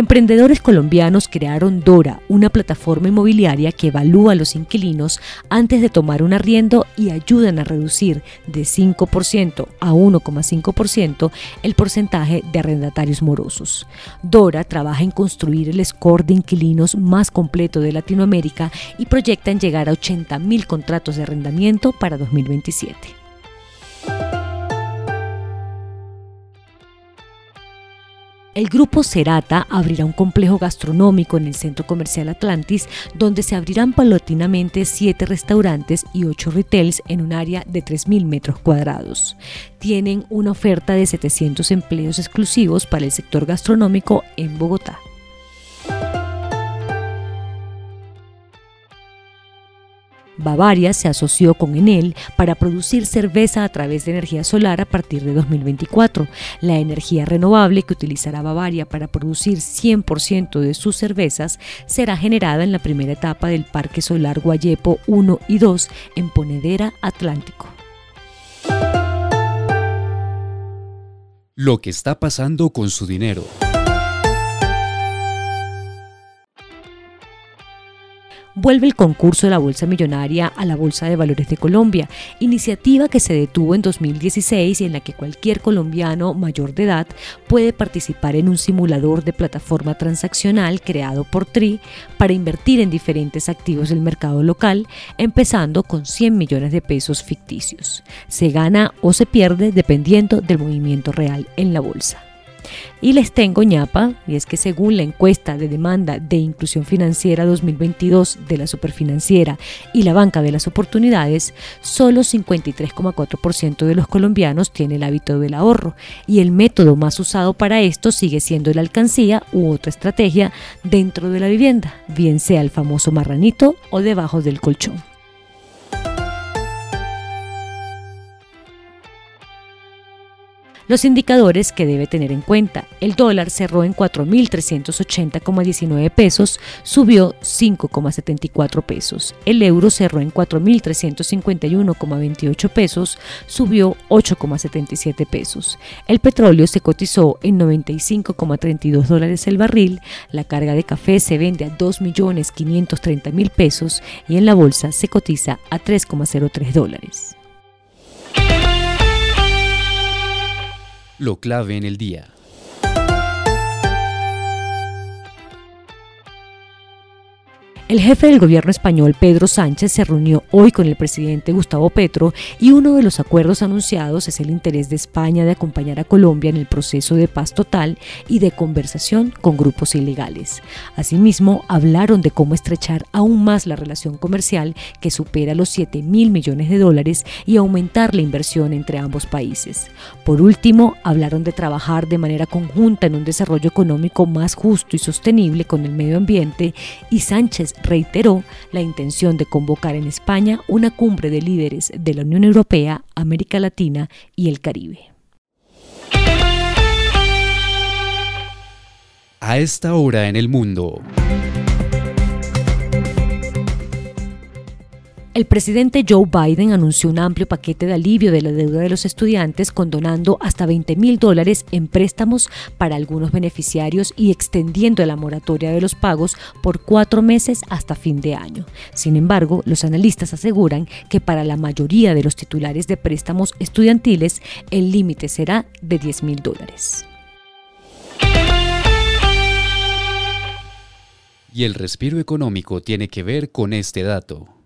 Emprendedores colombianos crearon Dora, una plataforma inmobiliaria que evalúa a los inquilinos antes de tomar un arriendo y ayudan a reducir de 5% a 1,5% el porcentaje de arrendatarios morosos. Dora trabaja en construir el score de inquilinos más completo de Latinoamérica y proyecta en llegar a 80.000 contratos de arrendamiento para 2027. El grupo Cerata abrirá un complejo gastronómico en el centro comercial Atlantis, donde se abrirán paulatinamente siete restaurantes y ocho retails en un área de 3.000 metros cuadrados. Tienen una oferta de 700 empleos exclusivos para el sector gastronómico en Bogotá. Bavaria se asoció con Enel para producir cerveza a través de energía solar a partir de 2024. La energía renovable que utilizará Bavaria para producir 100% de sus cervezas será generada en la primera etapa del Parque Solar Guayepo 1 y 2 en Ponedera Atlántico. Lo que está pasando con su dinero. Vuelve el concurso de la Bolsa Millonaria a la Bolsa de Valores de Colombia, iniciativa que se detuvo en 2016 y en la que cualquier colombiano mayor de edad puede participar en un simulador de plataforma transaccional creado por TRI para invertir en diferentes activos del mercado local, empezando con 100 millones de pesos ficticios. Se gana o se pierde dependiendo del movimiento real en la bolsa. Y les tengo ñapa, y es que según la encuesta de demanda de inclusión financiera 2022 de la Superfinanciera y la Banca de las Oportunidades, solo 53,4% de los colombianos tiene el hábito del ahorro, y el método más usado para esto sigue siendo la alcancía u otra estrategia dentro de la vivienda, bien sea el famoso marranito o debajo del colchón. Los indicadores que debe tener en cuenta. El dólar cerró en 4.380,19 pesos, subió 5,74 pesos. El euro cerró en 4.351,28 pesos, subió 8,77 pesos. El petróleo se cotizó en 95,32 dólares el barril. La carga de café se vende a 2.530.000 pesos y en la bolsa se cotiza a 3,03 dólares. Lo clave en el día. El jefe del gobierno español, Pedro Sánchez, se reunió hoy con el presidente Gustavo Petro y uno de los acuerdos anunciados es el interés de España de acompañar a Colombia en el proceso de paz total y de conversación con grupos ilegales. Asimismo, hablaron de cómo estrechar aún más la relación comercial que supera los 7 mil millones de dólares y aumentar la inversión entre ambos países. Por último, hablaron de trabajar de manera conjunta en un desarrollo económico más justo y sostenible con el medio ambiente y Sánchez reiteró la intención de convocar en España una cumbre de líderes de la Unión Europea, América Latina y el Caribe. A esta hora en el mundo. El presidente Joe Biden anunció un amplio paquete de alivio de la deuda de los estudiantes, condonando hasta 20 mil dólares en préstamos para algunos beneficiarios y extendiendo la moratoria de los pagos por cuatro meses hasta fin de año. Sin embargo, los analistas aseguran que para la mayoría de los titulares de préstamos estudiantiles, el límite será de 10 mil dólares. Y el respiro económico tiene que ver con este dato.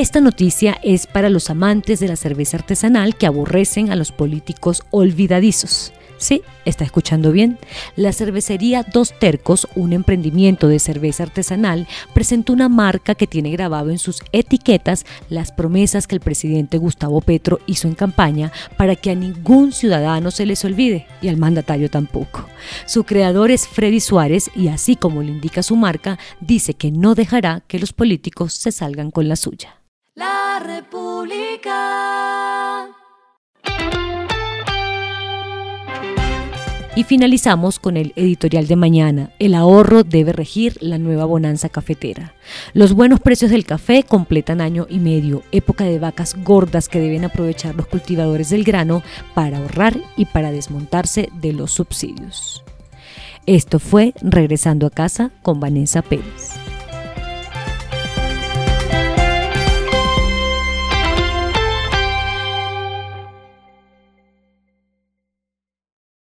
Esta noticia es para los amantes de la cerveza artesanal que aborrecen a los políticos olvidadizos. Sí, está escuchando bien. La cervecería Dos Tercos, un emprendimiento de cerveza artesanal, presentó una marca que tiene grabado en sus etiquetas las promesas que el presidente Gustavo Petro hizo en campaña para que a ningún ciudadano se les olvide y al mandatario tampoco. Su creador es Freddy Suárez y así como le indica su marca, dice que no dejará que los políticos se salgan con la suya. La República. Y finalizamos con el editorial de mañana. El ahorro debe regir la nueva bonanza cafetera. Los buenos precios del café completan año y medio, época de vacas gordas que deben aprovechar los cultivadores del grano para ahorrar y para desmontarse de los subsidios. Esto fue Regresando a casa con Vanessa Pérez.